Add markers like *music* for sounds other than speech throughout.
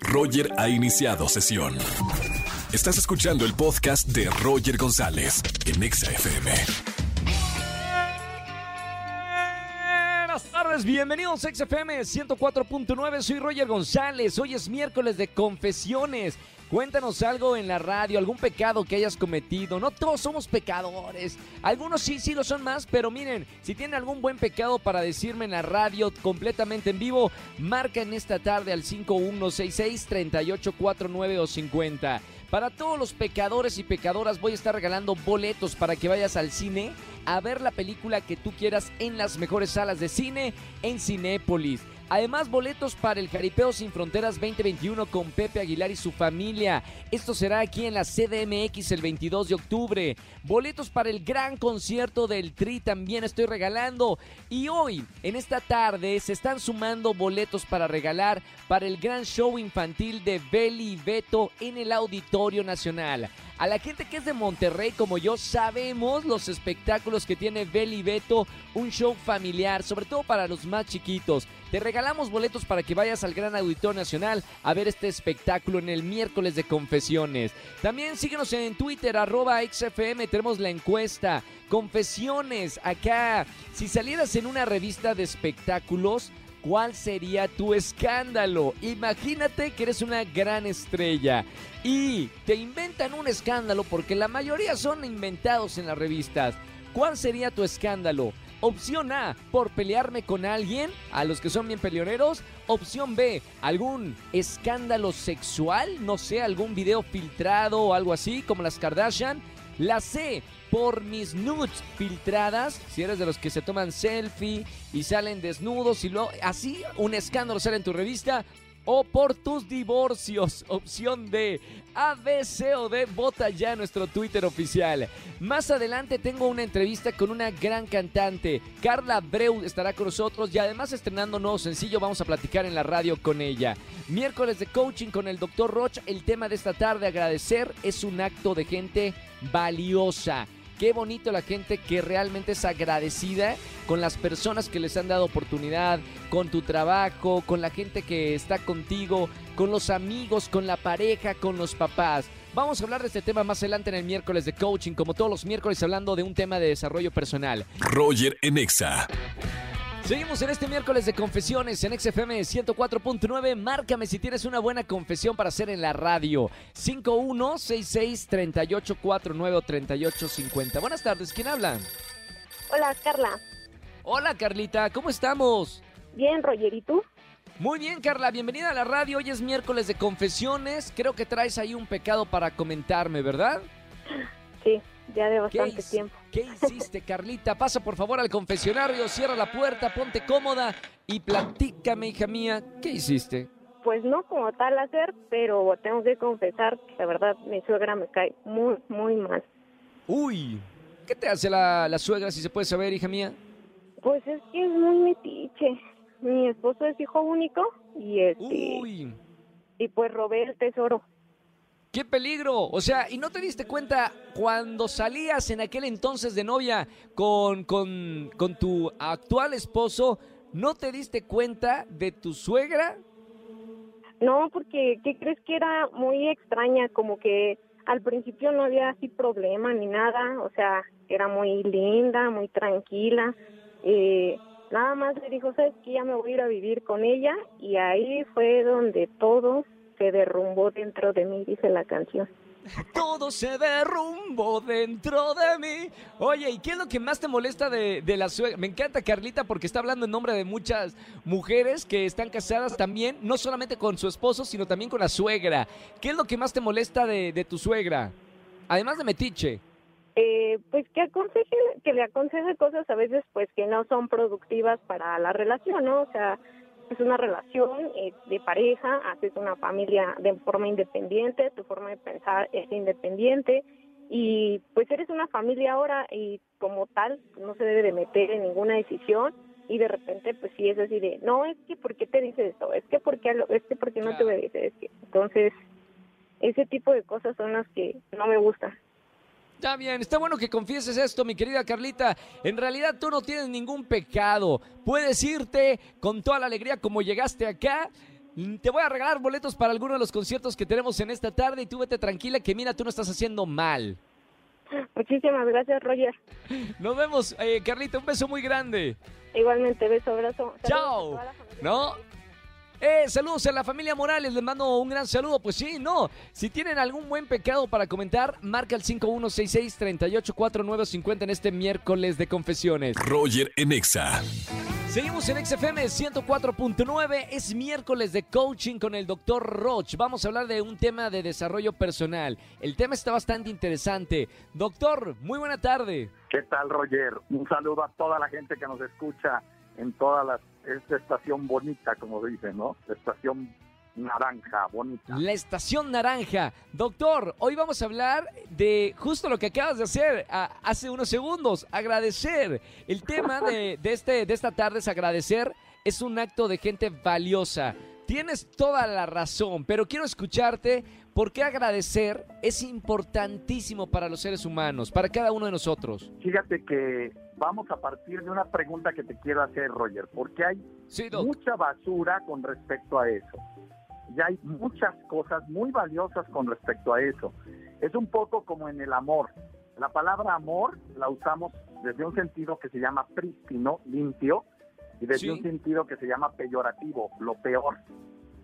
Roger ha iniciado sesión. Estás escuchando el podcast de Roger González en Exa FM. Buenas tardes, bienvenidos a XFM 104.9, soy Roger González, hoy es miércoles de confesiones. Cuéntanos algo en la radio, algún pecado que hayas cometido. No todos somos pecadores. Algunos sí, sí lo son más, pero miren, si tienen algún buen pecado para decirme en la radio completamente en vivo, marca en esta tarde al 5166-3849 o 50. Para todos los pecadores y pecadoras voy a estar regalando boletos para que vayas al cine a ver la película que tú quieras en las mejores salas de cine en Cinépolis. Además, boletos para el Jaripeo Sin Fronteras 2021 con Pepe Aguilar y su familia. Esto será aquí en la CDMX el 22 de octubre. Boletos para el gran concierto del Tri también estoy regalando. Y hoy, en esta tarde, se están sumando boletos para regalar para el gran show infantil de Beli y Beto en el Auditorio Nacional. A la gente que es de Monterrey como yo sabemos los espectáculos que tiene Beli Beto, un show familiar, sobre todo para los más chiquitos. Te regalamos boletos para que vayas al Gran Auditorio Nacional a ver este espectáculo en el miércoles de confesiones. También síguenos en Twitter, arroba XFM, tenemos la encuesta. Confesiones, acá. Si salieras en una revista de espectáculos, ¿Cuál sería tu escándalo? Imagínate que eres una gran estrella y te inventan un escándalo porque la mayoría son inventados en las revistas. ¿Cuál sería tu escándalo? Opción A, por pelearme con alguien, a los que son bien peleoneros. Opción B, algún escándalo sexual, no sé, algún video filtrado o algo así, como las Kardashian. La C, por mis nudes filtradas, si eres de los que se toman selfie y salen desnudos y luego así un escándalo sale en tu revista. O por tus divorcios, opción D. A, B, C o D, vota ya nuestro Twitter oficial. Más adelante tengo una entrevista con una gran cantante. Carla Breu estará con nosotros y además estrenando nuevo sencillo, vamos a platicar en la radio con ella. Miércoles de coaching con el Dr. Roch. El tema de esta tarde, agradecer, es un acto de gente valiosa. Qué bonito la gente que realmente es agradecida con las personas que les han dado oportunidad, con tu trabajo, con la gente que está contigo, con los amigos, con la pareja, con los papás. Vamos a hablar de este tema más adelante en el miércoles de coaching, como todos los miércoles hablando de un tema de desarrollo personal. Roger Enexa. Seguimos en este miércoles de confesiones en XFM 104.9. Márcame si tienes una buena confesión para hacer en la radio. 5166-3849-3850. Buenas tardes, ¿quién habla? Hola, Carla. Hola, Carlita, ¿cómo estamos? Bien, Roger, ¿y tú? Muy bien, Carla, bienvenida a la radio. Hoy es miércoles de confesiones. Creo que traes ahí un pecado para comentarme, ¿verdad? Sí, ya de bastante tiempo. ¿Qué hiciste, Carlita? Pasa por favor al confesionario, cierra la puerta, ponte cómoda y platícame, hija mía, ¿qué hiciste? Pues no como tal hacer, pero tengo que confesar que la verdad mi suegra me cae muy, muy mal. Uy, ¿qué te hace la, la suegra, si se puede saber, hija mía? Pues es que es muy metiche. Mi esposo es hijo único y este Uy, y pues robé el tesoro. Qué peligro. O sea, ¿y no te diste cuenta cuando salías en aquel entonces de novia con, con, tu actual esposo, no te diste cuenta de tu suegra? No, porque ¿qué crees que era muy extraña? Como que al principio no había así problema ni nada, o sea, era muy linda, muy tranquila. Eh, nada más le dijo, sabes que ya me voy a ir a vivir con ella y ahí fue donde todo se derrumbó dentro de mí, dice la canción. Todo se derrumbó dentro de mí. Oye, ¿y qué es lo que más te molesta de, de la suegra? Me encanta Carlita porque está hablando en nombre de muchas mujeres que están casadas también, no solamente con su esposo, sino también con la suegra. ¿Qué es lo que más te molesta de, de tu suegra? Además de metiche. Eh, pues que aconseje, que le aconseje cosas a veces pues que no son productivas para la relación, ¿no? O sea, es una relación eh, de pareja, haces una familia de forma independiente, tu forma de pensar es independiente y pues eres una familia ahora y como tal no se debe de meter en ninguna decisión y de repente pues sí es así de, no, es que ¿por qué te dices esto? Es que ¿por qué, es que ¿por qué no te obedece? Es que, entonces, ese tipo de cosas son las que no me gustan. Está bien, está bueno que confieses esto, mi querida Carlita. En realidad tú no tienes ningún pecado. Puedes irte con toda la alegría como llegaste acá Te voy a regalar boletos para alguno de los conciertos que tenemos en esta tarde y tú vete tranquila que mira, tú no estás haciendo mal. Muchísimas gracias, Roger. *laughs* Nos vemos, eh, Carlita, un beso muy grande. Igualmente, beso, abrazo. Chao. ¿No? Eh, saludos a la familia Morales, les mando un gran saludo. Pues sí, no. Si tienen algún buen pecado para comentar, marca el 5166-384950 en este miércoles de confesiones. Roger en Exa. Seguimos en XFM 104.9. Es miércoles de coaching con el doctor Roch. Vamos a hablar de un tema de desarrollo personal. El tema está bastante interesante. Doctor, muy buena tarde. ¿Qué tal, Roger? Un saludo a toda la gente que nos escucha en toda la, esta estación bonita, como dicen, ¿no? La estación naranja, bonita. La estación naranja. Doctor, hoy vamos a hablar de justo lo que acabas de hacer hace unos segundos, agradecer. El tema de, de este, de esta tarde es agradecer. Es un acto de gente valiosa. Tienes toda la razón, pero quiero escucharte porque agradecer es importantísimo para los seres humanos, para cada uno de nosotros. Fíjate que vamos a partir de una pregunta que te quiero hacer, Roger, porque hay Sí, mucha basura con respecto a eso. Y hay muchas cosas muy valiosas con respecto a eso. Es un poco como en el amor. La palabra amor la usamos desde un sentido que se llama prístino, limpio, y desde Sí. un sentido que se llama peyorativo, lo peor.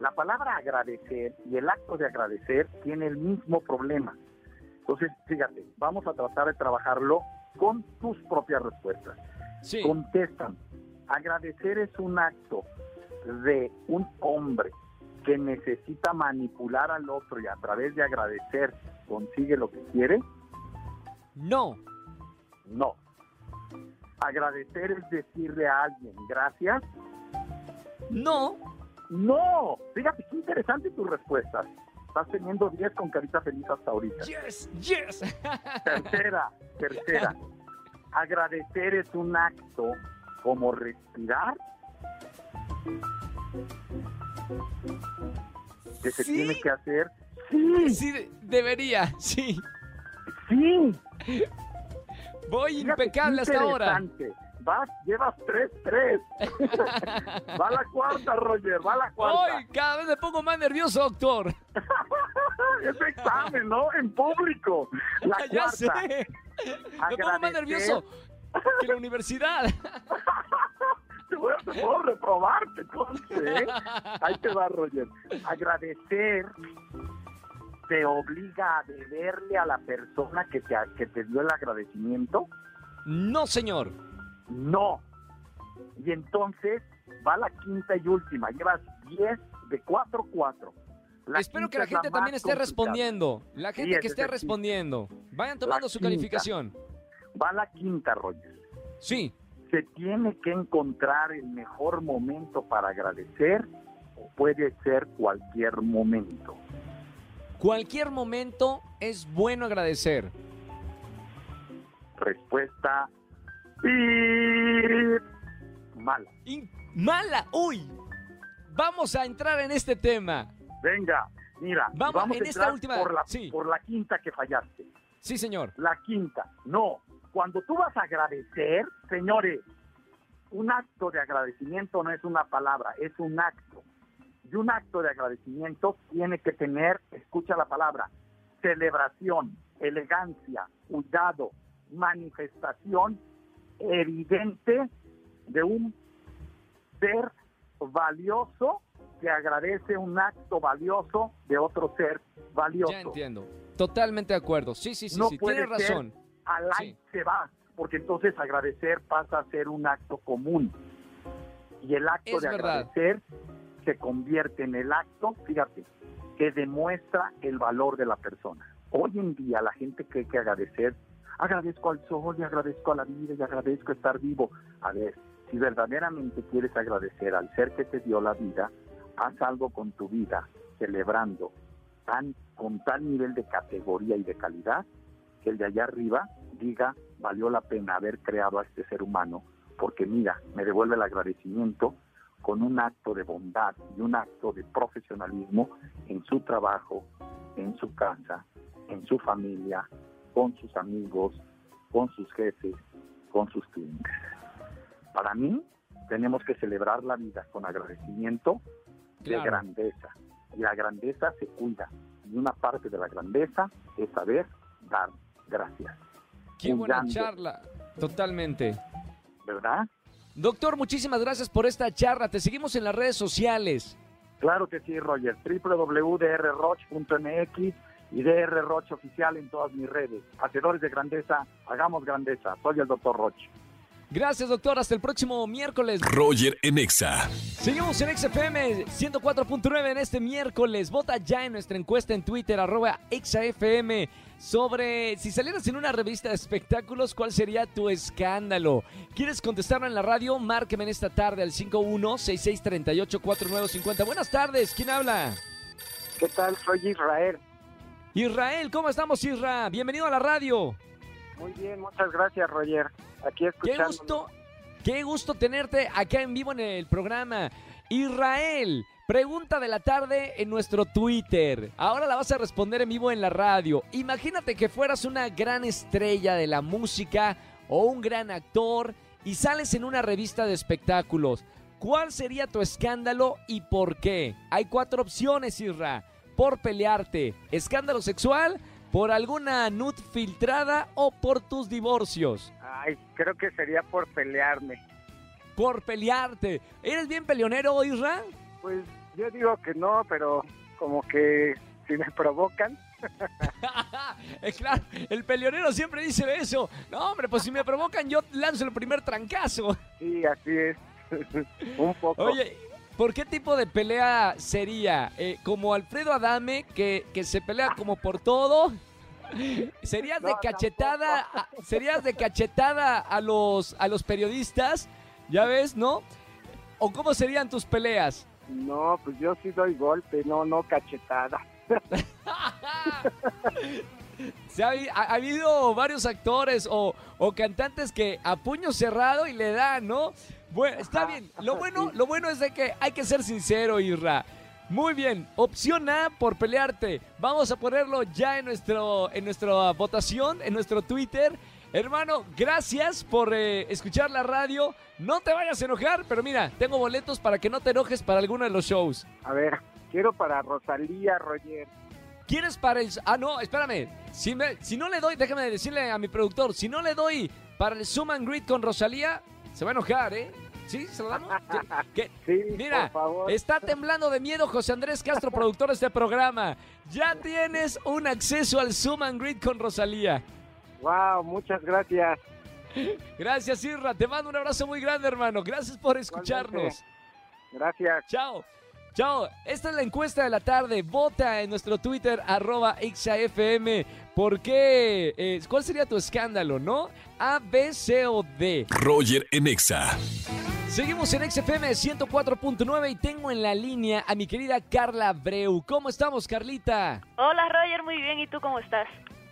La palabra agradecer y el acto de agradecer tiene el mismo problema. Entonces, fíjate, vamos a tratar de trabajarlo con tus propias respuestas Sí. contestan. Agradecer es un acto de un hombre que necesita manipular al otro y a través de agradecer consigue lo que quiere. No. No. Agradecer es decirle a alguien gracias. No. No. Fíjate qué interesante tus respuestas. Estás teniendo 10 con carita feliz hasta ahorita. Yes, yes. Tercera, tercera. *laughs* Agradecer es un acto como respirar que se tiene que hacer. Sí, Sí, de- debería, sí. sí. Voy impecable hasta ahora. Vas, llevas tres, tres. *laughs* va la cuarta, Roger, va la cuarta. Hoy cada vez me pongo más nervioso, doctor. *laughs* Es examen, ¿no? En público. La *laughs* ya cuarta. Me pongo más nervioso que la universidad. Te voy a te puedo reprobarte, ¿eh? Ahí te va, Roger. Agradecer te obliga a deberle a la persona que te, que te dio el agradecimiento. No, señor. No. Y entonces va la quinta y última. Llevas 10 de 4 4. Espero que la gente también esté respondiendo. La gente que es esté respondiendo. Vayan tomando La su quinta. calificación. Va la quinta, Roger. Sí. Se tiene que encontrar el mejor momento para agradecer o puede ser cualquier momento. Cualquier momento es bueno agradecer. Respuesta y mala. Mala. Uy. Vamos a entrar en este tema. Venga, mira, Vamos, vamos, en a esta entrar última- por la, sí. por la quinta que fallaste. Sí, señor. La quinta, no. Cuando tú vas a agradecer, señores, un acto de agradecimiento no es una palabra, es un acto. Y un acto de agradecimiento tiene que tener, escucha la palabra, celebración, elegancia, cuidado, manifestación evidente de un ser valioso que agradece un acto valioso de otro ser valioso. Ya entiendo. Totalmente de acuerdo. Sí, sí, sí, No sí. puede Tienes ser razón. al Sí. aire se va, porque entonces agradecer pasa a ser un acto común. Y el acto Es de verdad. agradecer se convierte en el acto, fíjate, que demuestra el valor de la persona. Hoy en día la gente cree que agradecer, agradezco al sol y agradezco a la vida y agradezco estar vivo. A ver, si verdaderamente quieres agradecer al ser que te dio la vida, haz algo con tu vida, celebrando tan, con tal nivel de categoría y de calidad que el de allá arriba diga, valió la pena haber creado a este ser humano, porque mira, me devuelve el agradecimiento con un acto de bondad y un acto de profesionalismo en su trabajo, en su casa, en su familia, con sus amigos, con sus jefes, con sus clientes. Para mí, tenemos que celebrar la vida con agradecimiento Claro. de grandeza. Y la grandeza se cuida. Y una parte de la grandeza es saber dar gracias, Qué buena Cuidando. charla. Totalmente. ¿verdad? Doctor, muchísimas gracias por esta charla. Te seguimos en las redes sociales. Claro que sí, Roger. www.drroch.mx y DR Roch oficial en todas mis redes. Hacedores de grandeza, hagamos grandeza. Soy el doctor Roch. Gracias, doctor. Hasta el próximo miércoles. Roger en Exa. Seguimos en XFM 104.9 en este miércoles. Vota ya en nuestra encuesta en Twitter, arroba XFM, sobre si salieras en una revista de espectáculos, ¿cuál sería tu escándalo? ¿Quieres contestarlo en la radio? Márqueme en esta tarde al 5166384950. Buenas tardes, ¿quién habla? ¿Qué tal? Soy Israel. Israel, ¿cómo estamos, Isra? Bienvenido a la radio. Muy bien, muchas gracias, Roger. Aquí Qué escuchando. gusto, qué gusto tenerte acá en vivo en el programa. Israel, pregunta de la tarde en nuestro Twitter. Ahora la vas a responder en vivo en la radio. Imagínate que fueras una gran estrella de la música o un gran actor y sales en una revista de espectáculos. ¿Cuál sería tu escándalo y por qué? Hay cuatro opciones, Isra. Por pelearte, escándalo sexual, por alguna nud filtrada o por tus divorcios. Ay, creo que sería por pelearme. por pelearte. ¿Eres bien peleonero, Isra? Pues yo digo que no, pero como que si me provocan. *laughs* Eh, claro, el peleonero siempre dice eso. No, hombre, pues si me provocan, yo lanzo el primer trancazo. Sí, así es. *laughs* Un poco. Oye, ¿por qué tipo de pelea sería? Eh, ¿Como Alfredo Adame, que, que se pelea como por todo? ¿Serías de cachetada, a- serías de cachetada a los, a los periodistas? ¿Ya ves, no? ¿O cómo serían tus peleas? No, pues yo sí doy golpe, no, no cachetada. *laughs* *laughs* Se ha, ha- ha habido varios actores o, o cantantes que a puño cerrado y le dan, ¿no? Bueno, está bien. Lo bueno, lo bueno es de que hay que ser sincero, Irra. Muy bien. Opción A por pelearte. Vamos a ponerlo ya en nuestro en nuestra votación, en nuestro Twitter. Hermano, gracias por eh, escuchar la radio. No te vayas a enojar, pero mira, tengo boletos para que no te enojes para alguno de los shows. A ver, quiero para Rosalía, Roger. ¿Quieres para el... Ah, no, espérame. Si, me- si no le doy, déjame decirle a mi productor, si no le doy para el Zoom and Greet con Rosalía, se va a enojar, ¿eh? ¿Sí? ¿Se lo damos? ¿Qué? *laughs* Sí, Mira, por favor. está temblando de miedo José Andrés Castro, productor de este programa. Ya tienes un acceso al Zoom and Greet con Rosalía. Wow, muchas gracias. Gracias, Irra. Te mando un abrazo muy grande, hermano. Gracias por escucharnos. Gracias. Chao. Chao. Esta es la encuesta de la tarde. Vota en nuestro Twitter, arroba XAFM. ¿Por qué? Eh, ¿Cuál sería tu escándalo, no? A, B, C o D. Roger en Exa. Seguimos en XFM 104.9 y tengo en la línea a mi querida Carla Breu. ¿Cómo estamos, Carlita? Hola Roger, muy bien. ¿Y tú cómo estás?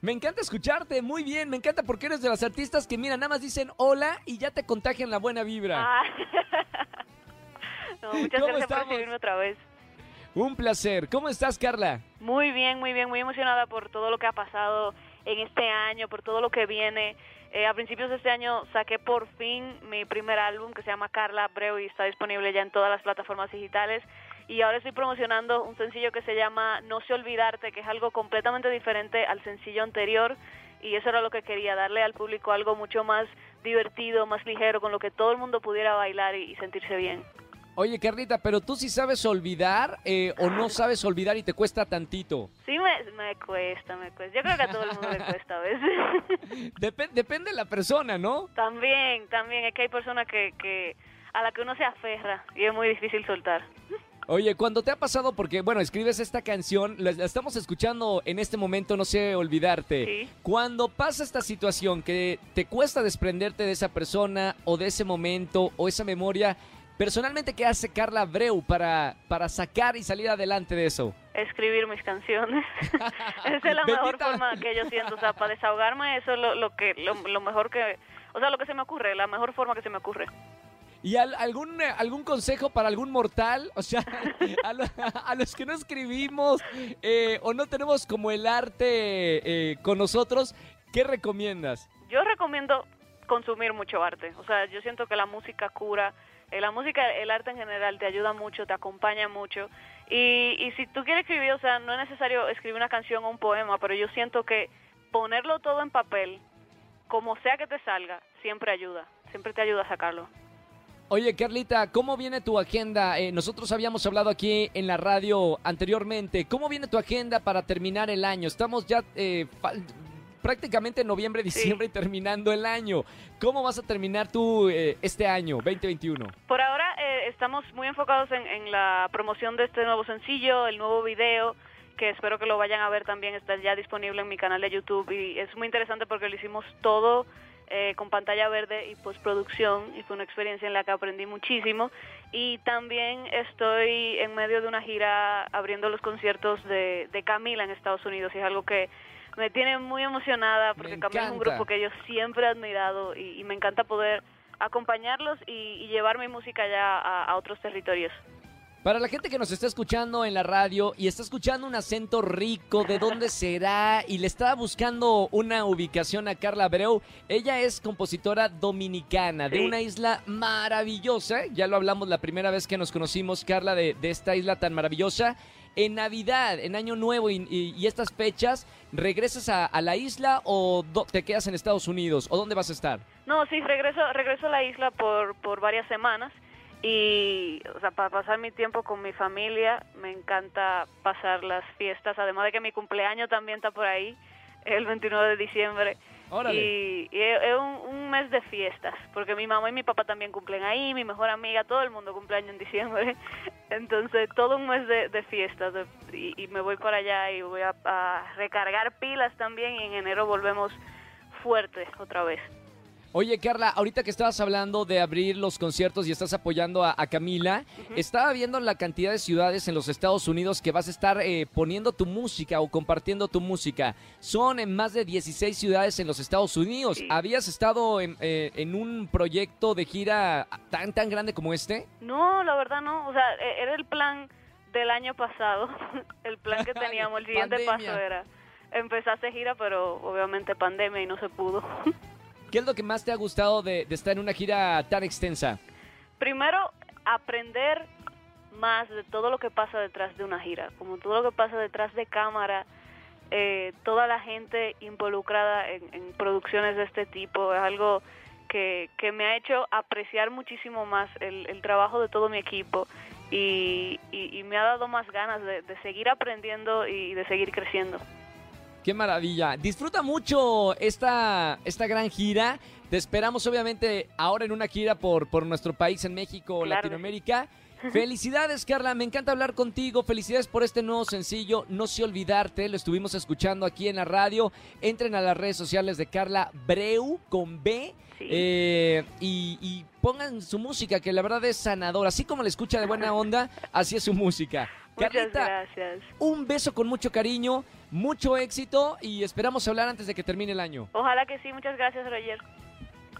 Me encanta escucharte, muy bien. Me encanta porque eres de las artistas que, mira, nada más dicen hola y ya te contagian la buena vibra. Ah. *laughs* No, muchas ¿Cómo gracias estamos? por recibirme otra vez. Un placer. ¿Cómo estás, Carla? Muy bien, muy bien, muy emocionada por todo lo que ha pasado en este año, por todo lo que viene. Eh, a principios de este año saqué por fin mi primer álbum que se llama Carla Breu y está disponible ya en todas las plataformas digitales. Y ahora estoy promocionando un sencillo que se llama No sé olvidarte, que es algo completamente diferente al sencillo anterior. Y eso era lo que quería, darle al público algo mucho más divertido, más ligero, con lo que todo el mundo pudiera bailar y, y sentirse bien. Oye, Carlita, pero tú sí sabes olvidar eh, o no sabes olvidar y te cuesta tantito. Sí, me, me cuesta, me cuesta. Yo creo que a todo el mundo le cuesta a veces. *laughs* Depe- depende de la persona, ¿no? también, también, es que hay personas que, que a la que uno se aferra y es muy difícil soltar. Oye, cuando te ha pasado, porque, bueno, escribes esta canción, la, la estamos escuchando en este momento, no sé olvidarte. Sí. Cuando pasa esta situación que te cuesta desprenderte de esa persona o de ese momento o esa memoria, personalmente, ¿qué hace Carla Breu para, para sacar y salir adelante de eso? Escribir mis canciones. *laughs* *laughs* Esa es la mejor forma que yo siento, o sea, para desahogarme eso es lo, lo que lo, lo mejor que, o sea, lo que se me ocurre, la mejor forma que se me ocurre. ¿Y al- algún, eh, algún consejo para algún mortal? O sea, *laughs* a, lo- a los que no escribimos eh, o no tenemos como el arte eh, con nosotros, ¿qué recomiendas? Yo recomiendo consumir mucho arte. O sea, yo siento que la música cura la música, el arte en general te ayuda mucho, te acompaña mucho. Y, y si tú quieres escribir, o sea, no es necesario escribir una canción o un poema, pero yo siento que ponerlo todo en papel, como sea que te salga, siempre ayuda, siempre te ayuda a sacarlo. Oye, Carlita, ¿cómo viene tu agenda? Eh, nosotros habíamos hablado aquí en la radio anteriormente. ¿Cómo viene tu agenda para terminar el año? Estamos ya eh, prácticamente en noviembre, diciembre y terminando el año. ¿Cómo vas a terminar tú eh, este año, 2021? Por ahora eh, estamos muy enfocados en, en la promoción de este nuevo sencillo, el nuevo video, que espero que lo vayan a ver también, está ya disponible en mi canal de YouTube y es muy interesante porque lo hicimos todo eh, con pantalla verde y postproducción y fue una experiencia en la que aprendí muchísimo y también estoy en medio de una gira abriendo los conciertos de, de Camila en Estados Unidos y es algo que me tiene muy emocionada porque Camila es un grupo que yo siempre he admirado y, y me encanta poder acompañarlos y, y llevar mi música ya a, a otros territorios. Para la gente que nos está escuchando en la radio y está escuchando un acento rico, ¿de dónde *laughs* será? Y le estaba buscando una ubicación a Carla Abreu. Ella es compositora dominicana de una isla maravillosa. Ya lo hablamos la primera vez que nos conocimos, Carla, de, de esta isla tan maravillosa. En Navidad, en Año Nuevo y, y- y estas fechas, ¿regresas a, a la isla o do- te quedas en Estados Unidos? ¿O dónde vas a estar? No, sí, regreso, regreso a la isla por, por varias semanas y, o sea, para pasar mi tiempo con mi familia, me encanta pasar las fiestas, además de que mi cumpleaños también está por ahí, el 29 de diciembre. Órale. Y, y es un, un mes de fiestas, porque mi mamá y mi papá también cumplen ahí, mi mejor amiga, todo el mundo cumple año en diciembre. Entonces, todo un mes de, fiestas. de- y, y me voy para allá y voy a, a recargar pilas también. Y en enero volvemos fuerte otra vez. Oye, Carla, ahorita que estabas hablando de abrir los conciertos y estás apoyando a, a Camila, estaba viendo la cantidad de ciudades en los Estados Unidos que vas a estar eh, poniendo tu música o compartiendo tu música. Son en más de 16 ciudades en los Estados Unidos. Sí. ¿Habías estado en, eh, en un proyecto de gira tan, tan grande como este? No, la verdad no. O sea, e- era el plan del año pasado. *laughs* el plan que teníamos. El *laughs* siguiente paso era empezar a gira, pero obviamente pandemia y no se pudo. *laughs* ¿Qué es lo que más te ha gustado de, estar en una gira tan extensa? Primero, aprender más de todo lo que pasa detrás de una gira, como todo lo que pasa detrás de cámara, eh, toda la gente involucrada en, producciones de este tipo, es algo que, me ha hecho apreciar muchísimo más el, el trabajo de todo mi equipo y, y- y me ha dado más ganas de, de seguir aprendiendo y de seguir creciendo. Qué maravilla. Disfruta mucho esta, esta gran gira. Te esperamos obviamente ahora en una gira por, por nuestro país en México, Claro. Latinoamérica. Felicidades, Carla. Me encanta hablar contigo. Felicidades por este nuevo sencillo. No sé olvidarte. Lo estuvimos escuchando aquí en la radio. Entren a las redes sociales de Carla Breu con B. Sí. eh, y, y pongan su música, que la verdad es sanadora. Así como la escucha de buena onda, así es su música. Muchas Carlita, gracias. un beso con mucho cariño, mucho éxito y esperamos hablar antes de que termine el año. Ojalá que sí. Muchas gracias, Roger.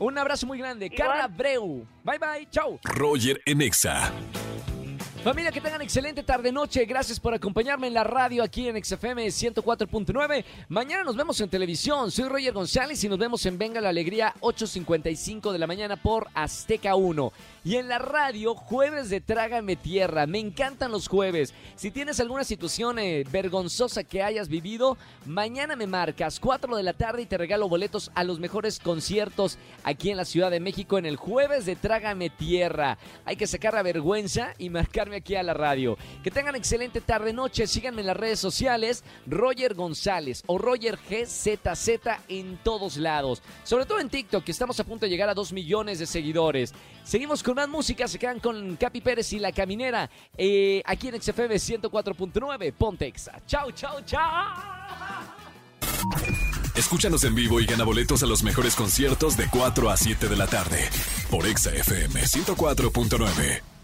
Un abrazo muy grande. Igual. Carla Breu. Bye bye. Chau. Roger en Exa. Familia, que tengan excelente tarde-noche. Gracias por acompañarme en la radio aquí en XFM 104.9. Mañana nos vemos en televisión. Soy Roger González y nos vemos en Venga la Alegría 8.55 de la mañana por Azteca 1. Y en la radio, jueves de Trágame Tierra. Me encantan los jueves. Si tienes alguna situación eh, vergonzosa que hayas vivido, mañana me marcas 4 de la tarde y te regalo boletos a los mejores conciertos aquí en la Ciudad de México en el jueves de Trágame Tierra. Hay que sacar la vergüenza y aquí a la radio. Que tengan excelente tarde noche. Síganme en las redes sociales Roger González o Roger GZZ en todos lados. Sobre todo en TikTok, que estamos a punto de llegar a 2 millones de seguidores. Seguimos con más música. Se quedan con Capi Pérez y La Caminera eh, aquí en XFM 104.9 Pontexa. Chau, chau, chau. Escúchanos en vivo y gana boletos a los mejores conciertos de 4 a 7 de la tarde por Exa FM 104.9.